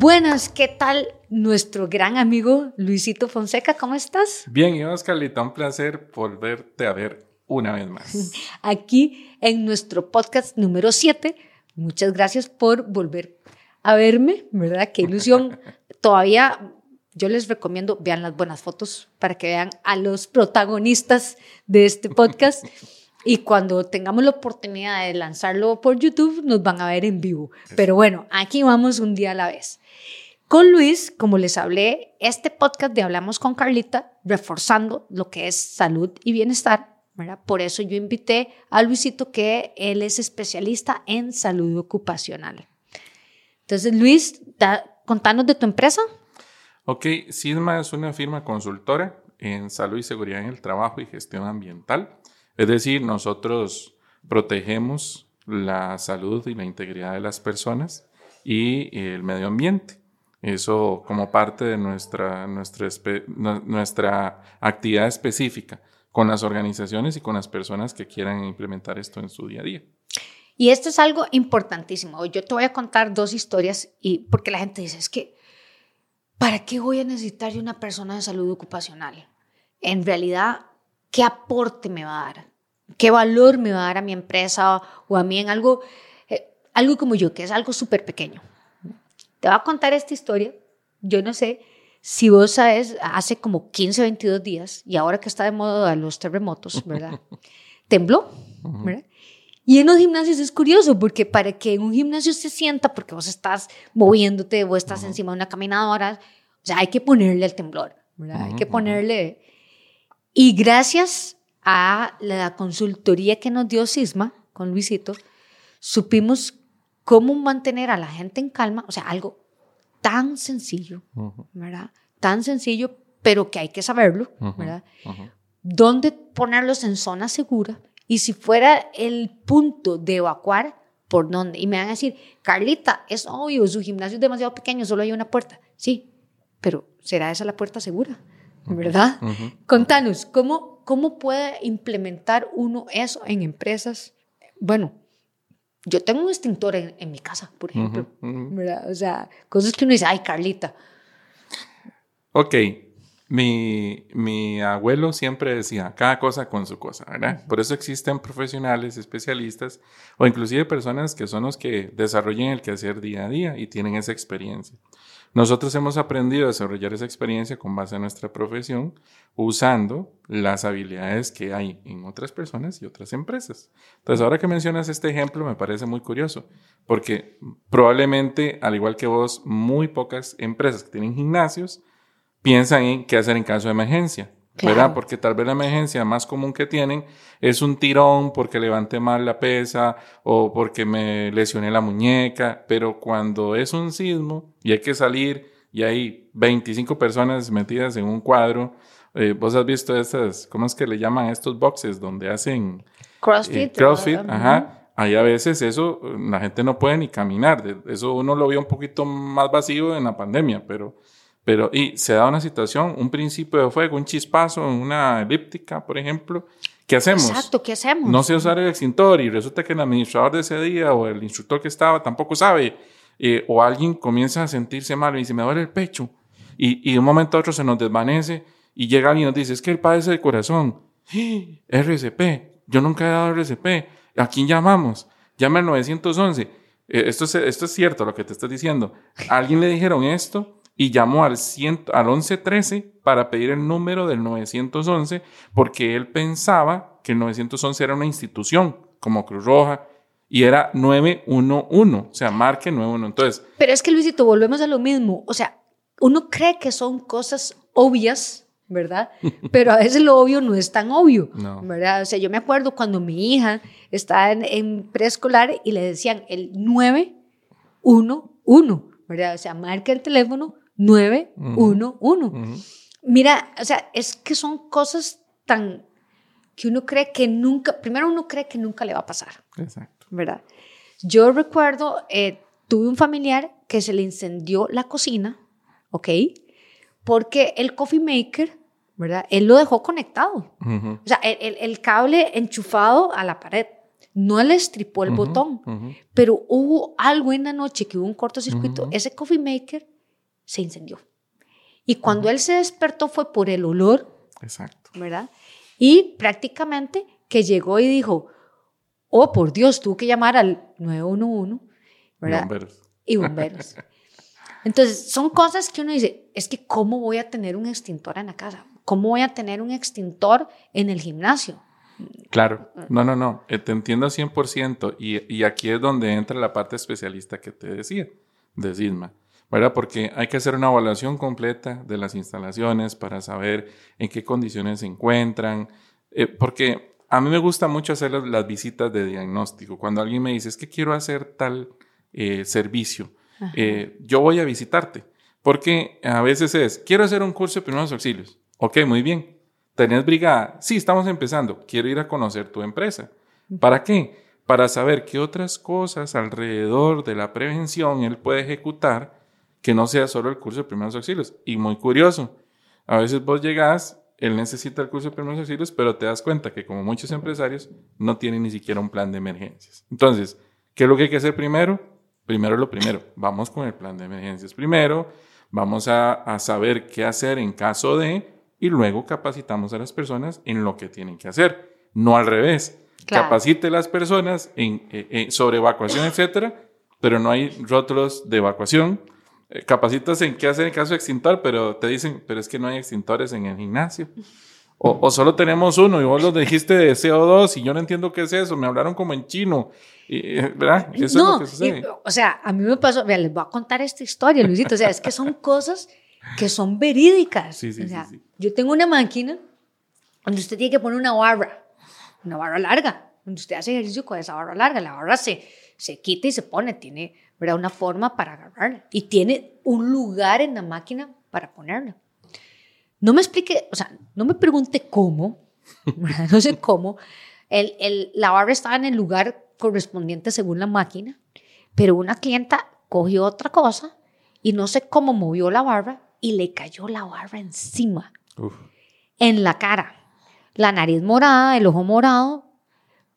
Buenas, ¿qué tal nuestro gran amigo Luisito Fonseca? ¿Cómo estás? Bien, y Oscarlita, un placer volverte a ver una vez más. Aquí en nuestro podcast número 7. Muchas gracias por volver a verme, ¿verdad? Qué ilusión. Todavía yo les recomiendo, vean las buenas fotos para que vean a los protagonistas de este podcast. Y cuando tengamos la oportunidad de lanzarlo por YouTube, nos van a ver en vivo. Pero bueno, aquí vamos un día a la vez. Con Luis, como les hablé, este podcast de Hablamos con Carlita, reforzando lo que es salud y bienestar, ¿verdad? Por eso yo invité a Luisito, que él es especialista en salud ocupacional. Entonces, Luis, contanos de tu empresa. Ok, Sisma es una firma consultora en salud y seguridad en el trabajo y gestión ambiental. Es decir, nosotros protegemos la salud y la integridad de las personas y el medio ambiente. Eso como parte de nuestra, nuestra, actividad específica con las organizaciones y con las personas que quieran implementar esto en su día a día. Y esto es algo importantísimo. Yo te voy a contar dos historias y porque la gente dice, es que, ¿para qué voy a necesitar de una persona de salud ocupacional? En realidad, ¿qué aporte me va a dar? ¿Qué valor me va a dar a mi empresa o a mí en algo, eh, algo como yo, que es algo súper pequeño? Te voy a contar esta historia. Yo no sé si vos sabes, hace como 15 o 22 días, y ahora que está de moda los terremotos, ¿verdad? Tembló, ¿verdad? Y en los gimnasios es curioso porque para que en un gimnasio se sienta, porque vos estás moviéndote, vos estás encima de una caminadora, o sea, hay que ponerle el temblor, ¿verdad? Hay que ponerle... Y gracias a la consultoría que nos dio Sisma con Luisito, supimos cómo mantener a la gente en calma, o sea, algo tan sencillo, ¿verdad? Tan sencillo, pero que hay que saberlo, ¿verdad? ¿Dónde ponerlos en zona segura? Y si fuera el punto de evacuar, ¿por dónde? Y me van a decir, Carlita, es obvio, su gimnasio es demasiado pequeño, solo hay una puerta. Sí, pero ¿será esa la puerta segura? ¿Verdad? Contanos, ¿cómo, ¿Cómo puede implementar uno eso en empresas? Bueno, yo tengo un extintor en, mi casa, por ejemplo. O sea, cosas que uno dice, ay, Carlita. Ok, mi, mi, abuelo siempre decía, cada cosa con su cosa, ¿verdad? Por eso existen profesionales, especialistas o inclusive personas que son los que desarrollan el quehacer día a día y tienen esa experiencia. Nosotros hemos aprendido a desarrollar esa experiencia con base en nuestra profesión, usando las habilidades que hay en otras personas y otras empresas. Entonces, ahora que mencionas este ejemplo, me parece muy curioso, porque probablemente, al igual que vos, muy pocas empresas que tienen gimnasios piensan en qué hacer en caso de emergencia. ¿Verdad? Porque tal vez la emergencia más común que tienen es un tirón porque levanté mal la pesa o porque me lesioné la muñeca, pero cuando es un sismo y hay que salir y hay 25 personas metidas en un cuadro, eh, vos has visto estas, ¿cómo es que le llaman estos boxes donde hacen CrossFit? Eh, CrossFit, ajá. Ahí a veces eso, la gente no puede ni caminar. Eso uno lo vio un poquito más vacío en la pandemia, pero pero, y se da una situación, un principio de fuego, un chispazo una elíptica, por ejemplo. ¿Qué hacemos? Exacto, ¿qué hacemos? No sé usar el extintor y resulta que el administrador de ese día o el instructor que estaba tampoco sabe. Eh, o alguien comienza a sentirse mal y dice, me duele el pecho. Y, y de un momento a otro se nos desvanece y llega alguien y nos dice, es que él padece del corazón. RCP, yo nunca he dado RCP. ¿A quién llamamos? Llama al 911. Eh, esto, es, esto es cierto lo que te estoy diciendo. ¿A alguien le dijeron esto? Y llamó al, al 1113 para pedir el número del 911 porque él pensaba que el 911 era una institución como Cruz Roja y era 911, o sea, marque 911. Entonces, Pero es que Luisito, volvemos a lo mismo, o sea, uno cree que son cosas obvias, ¿verdad? Pero a veces lo obvio no es tan obvio, ¿verdad? O sea, yo me acuerdo cuando mi hija estaba en, en preescolar y le decían el 911, ¿verdad? O sea, marca el teléfono 911. Mira, o sea, es que son cosas tan que uno cree que nunca, primero uno cree que nunca le va a pasar. Exacto. ¿Verdad? Yo recuerdo, eh, tuve un familiar que se le incendió la cocina, ¿ok? Porque el coffee maker, ¿verdad? Él lo dejó conectado. O sea, el, el, cable enchufado a la pared. no le estripó el botón, pero hubo algo en la noche que hubo un cortocircuito, ese coffee maker se incendió. Y cuando él se despertó fue por el olor, Exacto. ¿verdad? Y prácticamente que llegó y dijo, oh, por Dios, tuvo que llamar al 911, ¿verdad? Bomberos. y bomberos. Entonces, son cosas que uno dice, es que ¿cómo voy a tener un extintor en la casa? ¿Cómo voy a tener un extintor en el gimnasio? Claro, no, no, no, eh, te entiendo 100% y, y aquí es donde entra la parte especialista que te decía, de SISMA, ¿verdad? Porque hay que hacer una evaluación completa de las instalaciones para saber en qué condiciones se encuentran, eh, porque a mí me gusta mucho hacer las, las visitas de diagnóstico, cuando alguien me dice, es que quiero hacer tal eh, servicio, eh, yo voy a visitarte, porque a veces es, quiero hacer un curso de primeros auxilios, ok, muy bien, ¿Tenés brigada? Sí, estamos empezando. Quiero ir a conocer tu empresa. ¿Para qué? Para saber qué otras cosas alrededor de la prevención él puede ejecutar que no sea solo el curso de primeros auxilios. Y muy curioso, a veces vos llegás, él necesita el curso de primeros auxilios, pero te das cuenta que como muchos empresarios no tienen ni siquiera un plan de emergencias. Entonces, ¿qué es lo que hay que hacer primero? Primero lo primero, vamos con el plan de emergencias primero, vamos a, a saber qué hacer en caso de y luego capacitamos a las personas en lo que tienen que hacer, no al revés. Claro. Capacite a las personas en, eh, eh, sobre evacuación, etcétera, pero no hay rótulos de evacuación. Eh, capacitas en qué hacer en caso de extintor, pero te dicen, pero es que no hay extintores en el gimnasio. O, o solo tenemos uno y vos lo dijiste de CO2 y yo no entiendo qué es eso, me hablaron como en chino. Y, eh, ¿Verdad? Eso es lo no, que sucede. y, o sea, a mí me pasó, vea, les voy a contar esta historia, Luisito, o sea, es que son cosas que son verídicas. Sí, sí, o sea, sí, sí. Yo tengo una máquina donde usted tiene que poner una barra, una barra larga, donde usted hace ejercicio con esa barra larga, la barra se, se quita y se pone, tiene ¿verdad? una forma para agarrarla y tiene un lugar en la máquina para ponerla. No me explique, o sea, no me pregunte cómo, ¿verdad? no sé cómo, el, el, la barra estaba en el lugar correspondiente según la máquina, pero una clienta cogió otra cosa y no sé cómo movió la barra y le cayó la barra encima, Uf. en la cara. La nariz morada, el ojo morado,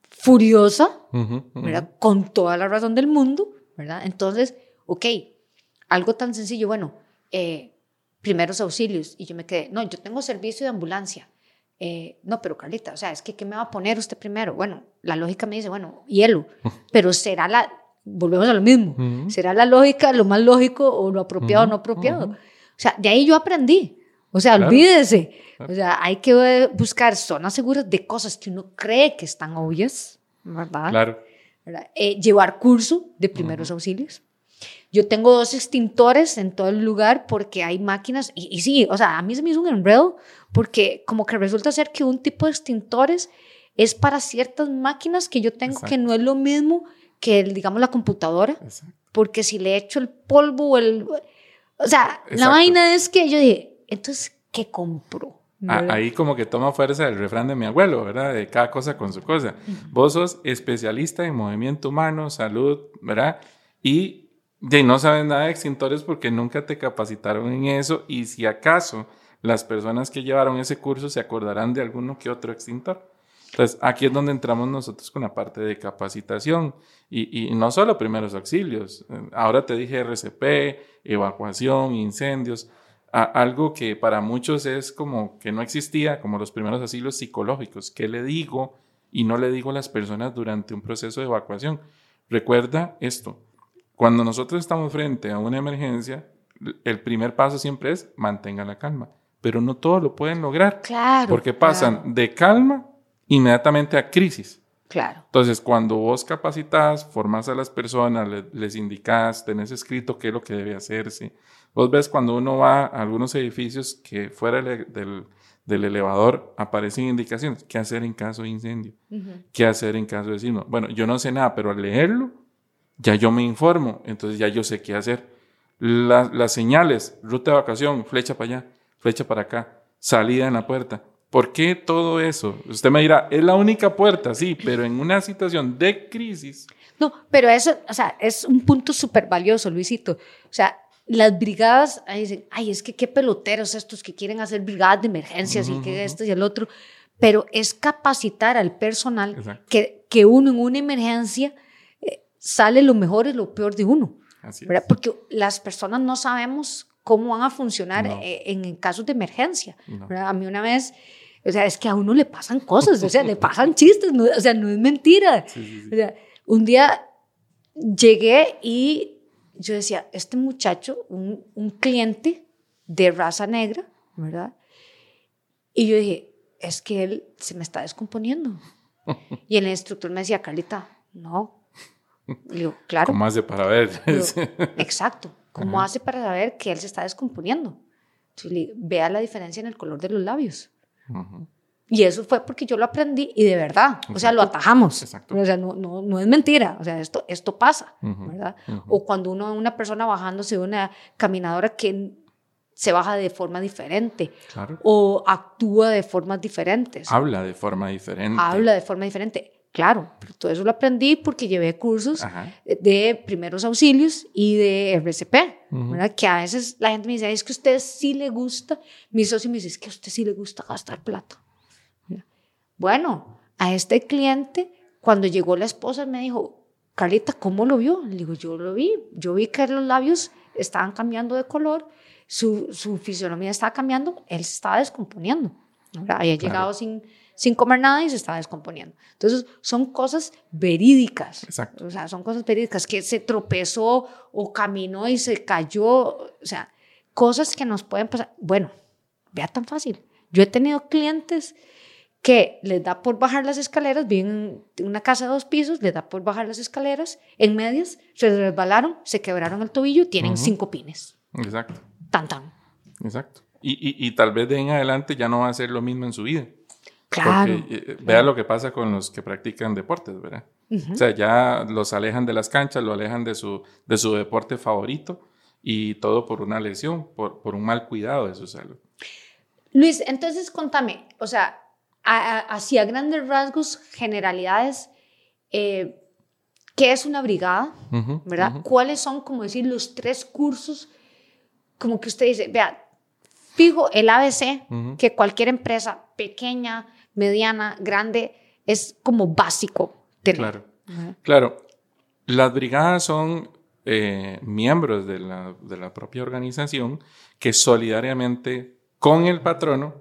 furiosa, Ujú, ujú. ¿verdad? Con toda la razón del mundo, ¿verdad? Entonces, ok, algo tan sencillo, bueno, eh, primeros auxilios. Y yo me quedé, no, yo tengo servicio de ambulancia. Eh, no, pero Carlita, o sea, es que ¿qué me va a poner usted primero? Bueno, la lógica me dice, bueno, hielo, pero será la, volvemos a lo mismo, Ujú. será la lógica lo más lógico o lo apropiado o no Ujú, apropiado. ujú. O sea, de ahí yo aprendí. O sea, Claro. olvídese. Claro. O sea, hay que eh, buscar zonas seguras de cosas que uno cree que están obvias, ¿verdad? Claro. Eh, llevar curso de primeros auxilios. Yo tengo dos extintores en todo el lugar porque hay máquinas, y, y sí, o sea, a mí se me hizo un enredo porque como que resulta ser que un tipo de extintores es para ciertas máquinas que yo tengo que Exacto. no es lo mismo que, el, digamos, la computadora, Exacto. porque si le echo el polvo o el... O sea, la Exacto. vaina es que yo dije, entonces, ¿qué compro? A-. Ahí como que toma fuerza el refrán de mi abuelo, ¿verdad? De cada cosa con su cosa. Vos sos especialista en movimiento humano, salud, ¿verdad? Y de no sabes nada de extintores porque nunca te capacitaron en eso y si acaso las personas que llevaron ese curso se acordarán de alguno que otro extintor. Entonces, aquí es donde entramos nosotros con la parte de capacitación y, y no solo primeros auxilios. Ahora te dije RCP, evacuación, incendios, a- algo que para muchos es como que no existía, como los primeros auxilios psicológicos. ¿Qué le digo y no le digo a las personas durante un proceso de evacuación? Recuerda esto, cuando nosotros estamos frente a una emergencia, el primer paso siempre es mantenga la calma, pero no todos lo pueden lograr Claro. porque pasan claro, de calma inmediatamente a crisis. Claro. Entonces, cuando vos capacitas, formas a las personas, le- les indicas, tenés escrito qué es lo que debe hacerse. Vos ves cuando uno va a algunos edificios que fuera del, del- elevador aparecen indicaciones. ¿Qué hacer en caso de incendio? Ujú. ¿Qué hacer en caso de sismo? Bueno, yo no sé nada, pero al leerlo, ya yo me informo, entonces ya yo sé qué hacer. La- las señales, ruta de evacuación, flecha para allá, flecha para acá, salida en la puerta. ¿Por qué todo eso? Usted me dirá, es la única puerta, sí, pero en una situación de crisis, No, pero eso, o sea, es un punto súper valioso, Luisito. O sea, las brigadas, ahí dicen, ay, es que qué peloteros estos que quieren hacer brigadas de emergencias y que esto y el otro. pero es capacitar al personal que, que uno en una emergencia eh, sale lo mejor y lo peor de uno. Porque las personas no sabemos cómo van a funcionar eh, en, casos de emergencia. A mí una vez, o sea, es que a uno le pasan cosas, o sea, le pasan chistes, o sea, no es mentira. O sea, un día llegué y yo decía, este muchacho, un, un cliente de raza negra, ¿verdad? Y yo dije, es que él se me está descomponiendo. Y el instructor me decía, Carlita, no. Le digo, claro. ¿Cómo hace para ver? Exacto. ¿Cómo hace para saber que él se está descomponiendo? vea la diferencia en el color de los labios. Y eso fue porque yo lo aprendí y de verdad, o sea, lo atajamos. Exacto. O sea, no, no, no, es mentira, o sea, esto, esto pasa, ¿verdad? O cuando uno una persona bajándose de una caminadora que se baja de forma diferente claro. o actúa de formas diferentes. Habla de forma diferente. Habla de forma diferente. Claro, pero todo eso lo aprendí porque llevé cursos de primeros auxilios y de RCP, ¿verdad? Que a veces la gente me dice, es que a usted sí le gusta, mi socio me dice, es que a usted sí le gusta gastar plata. Bueno, a este cliente, cuando llegó la esposa, me dijo, Carlita, ¿cómo lo vio? Le digo, yo lo vi, yo vi que los labios estaban cambiando de color, su, su fisionomía estaba cambiando, él se estaba descomponiendo. Había llegado sin sin comer nada y se estaba descomponiendo. Entonces, son cosas verídicas. Exacto. O sea, son cosas verídicas que se tropezó o caminó y se cayó. O sea, cosas que nos pueden pasar. Bueno, vea tan fácil. Yo he tenido clientes que les da por bajar las escaleras, viven en una casa de dos pisos, les da por bajar las escaleras, en medias, se resbalaron, se quebraron el tobillo, tienen cinco pines. Exacto. Tan, tan. Exacto. Y, y, y, tal vez de en adelante ya no va a ser lo mismo en su vida. Claro. Eh, vea lo que pasa con los que practican deportes, ¿verdad? O sea, ya los alejan de las canchas, lo alejan de su, de su deporte favorito y todo por una lesión, por, por un mal cuidado de su salud. Luis, entonces contame, o sea, hacia grandes rasgos, generalidades, eh, ¿qué es una brigada? ¿Verdad? ¿Cuáles son, como decir, los tres cursos? Como que usted dice, vea, fijo el ABC, que cualquier empresa pequeña, mediana, grande, es como básico tener. Claro, claro. Las brigadas son eh, miembros de la, de la propia organización que solidariamente con el patrono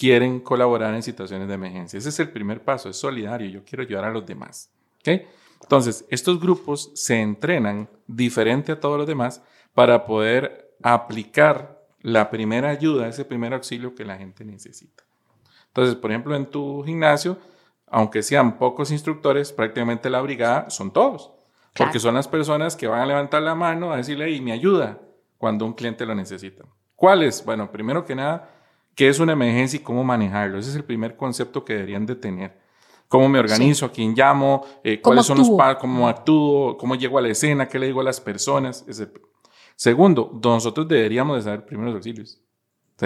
quieren colaborar en situaciones de emergencia. Ese es el primer paso, es solidario, yo quiero ayudar a los demás. ¿okay? Entonces, estos grupos se entrenan diferente a todos los demás para poder aplicar la primera ayuda, ese primer auxilio que la gente necesita. Entonces, por ejemplo, en tu gimnasio, aunque sean pocos instructores, prácticamente la brigada son todos. Porque son las personas que van a levantar la mano a decirle, y me ayuda cuando un cliente lo necesita. ¿Cuáles? Bueno, primero que nada, ¿qué es una emergencia y cómo manejarlo? Ese es el primer concepto que deberían de tener. ¿Cómo me organizo? ¿A quién llamo? Eh, ¿Cuáles son los pasos? ¿Cómo actúo? ¿Cómo llego a la escena? ¿Qué le digo a las personas? Segundo, nosotros deberíamos de saber primeros auxilios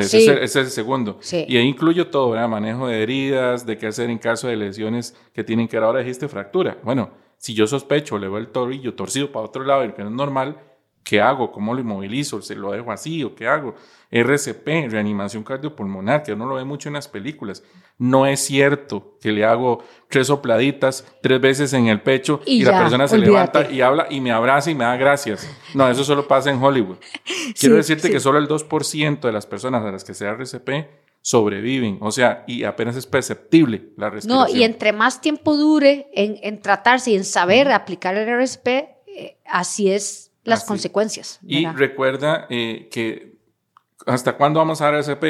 ese, es el segundo. Y ahí incluyo todo, ¿verdad? Manejo de heridas, de qué hacer en caso de lesiones que tienen que. Ahora dijiste fractura. Bueno, si yo sospecho, le veo el tobillo torcido para otro lado, el que no es normal, ¿qué hago? ¿Cómo lo inmovilizo? ¿Se lo dejo así o qué hago? RCP, reanimación cardiopulmonar, que uno lo ve mucho en las películas. No es cierto que le hago tres sopladitas tres veces en el pecho y, la persona se levanta y habla y me abraza y me da gracias. No, eso solo pasa en Hollywood. Quiero decirte que solo el 2% de las personas a las que se da RCP sobreviven, o sea, y apenas es perceptible la respiración. No, y entre más tiempo dure en, tratarse y en saber aplicar el RCP, eh, así es las consecuencias. Y recuerda eh, que hasta cuándo vamos a dar RCP,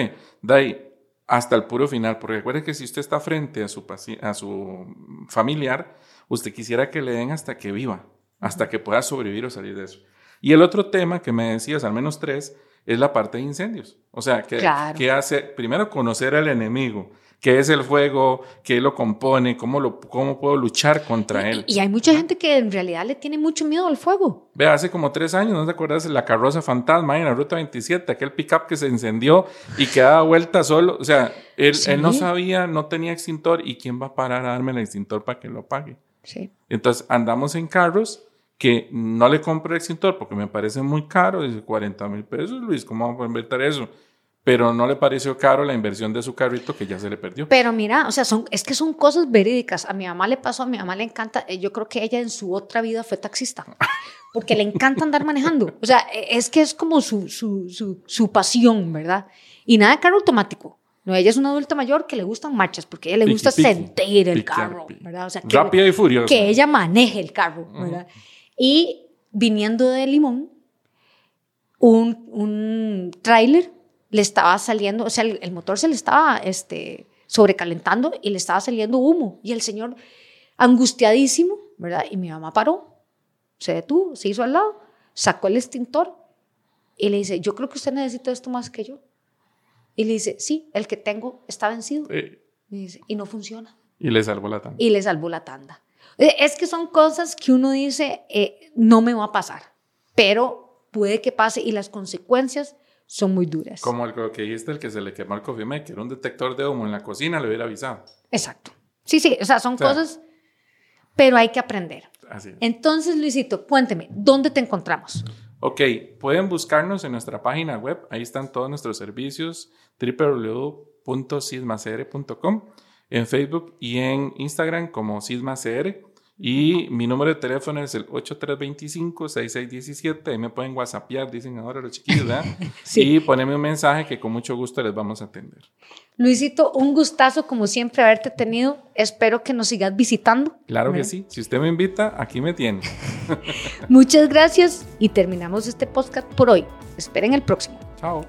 de ahí hasta el puro final, porque recuerde que si usted está frente a su, a su familiar, usted quisiera que le den hasta que viva, hasta que pueda sobrevivir o salir de eso. Y el otro tema que me decías, al menos tres, es la parte de incendios. O sea, que, que hace, primero conocer al enemigo, qué es el fuego, qué lo compone, cómo, lo, cómo puedo luchar contra él. Y, hay mucha gente que en realidad le tiene mucho miedo al fuego. Ve, hace como tres años, ¿no te acuerdas la carroza fantasma en la ruta 27? Aquel pickup que se encendió y que daba vuelta solo. O sea, él, él, no sabía, no tenía extintor. ¿Y quién va a parar a darme el extintor para que lo apague? Sí. Entonces andamos en carros que no le compro el extintor porque me parece muy caro. Dice 40 mil pesos, Luis, ¿cómo vamos a inventar eso? Pero no le pareció caro la inversión de su carrito que ya se le perdió. Pero mira, o sea, son, es que son cosas verídicas. A mi mamá le pasó, a mi mamá le encanta, eh, yo creo que ella en su otra vida fue taxista, porque le encanta andar manejando. O sea, e, es que es como su, su, su, su pasión, ¿verdad? Y nada de carro automático. No, ella es una adulta mayor que le gustan marchas, porque a ella le gusta Piqui, sentir el piqui, carro, piqui. ¿verdad? O sea, que, Rápida y furiosa. que ella maneje el carro, ¿verdad? Y viniendo de Limón, un, un tráiler le estaba saliendo, o sea, el, el motor se le estaba este, sobrecalentando y le estaba saliendo humo. Y el señor, angustiadísimo, ¿verdad? Y mi mamá paró, se detuvo, se hizo al lado, sacó el extintor y le dice, yo creo que usted necesita esto más que yo. Y le dice, sí, el que tengo está vencido. Eh, Y, dice, y no funciona. y le salvó la tanda. Y le salvó la tanda. Eh, Es que son cosas que uno dice, eh, no me va a pasar, pero puede que pase y las consecuencias son muy duras. Como el que dijiste, el que se le quemó el coffee maker, un detector de humo en la cocina, le hubiera avisado. Exacto. Sí, sí, o sea, son sea, cosas, pero hay que aprender. Así es. Entonces, Luisito, cuénteme, ¿dónde te encontramos? Ok, pueden buscarnos en nuestra página web. Ahí están todos nuestros servicios www.sismacr.com en Facebook y en Instagram como SismaCR. Y mi número de teléfono es el 8325-6617. Ahí me pueden whatsappear, dicen ahora los chiquillos, ¿verdad? Sí. Y ponerme un mensaje que con mucho gusto les vamos a atender. Luisito, un gustazo como siempre haberte tenido. Espero que nos sigas visitando. Claro que sí. Si usted me invita, aquí me tiene. Muchas gracias y terminamos este podcast por hoy. Esperen el próximo. Chao.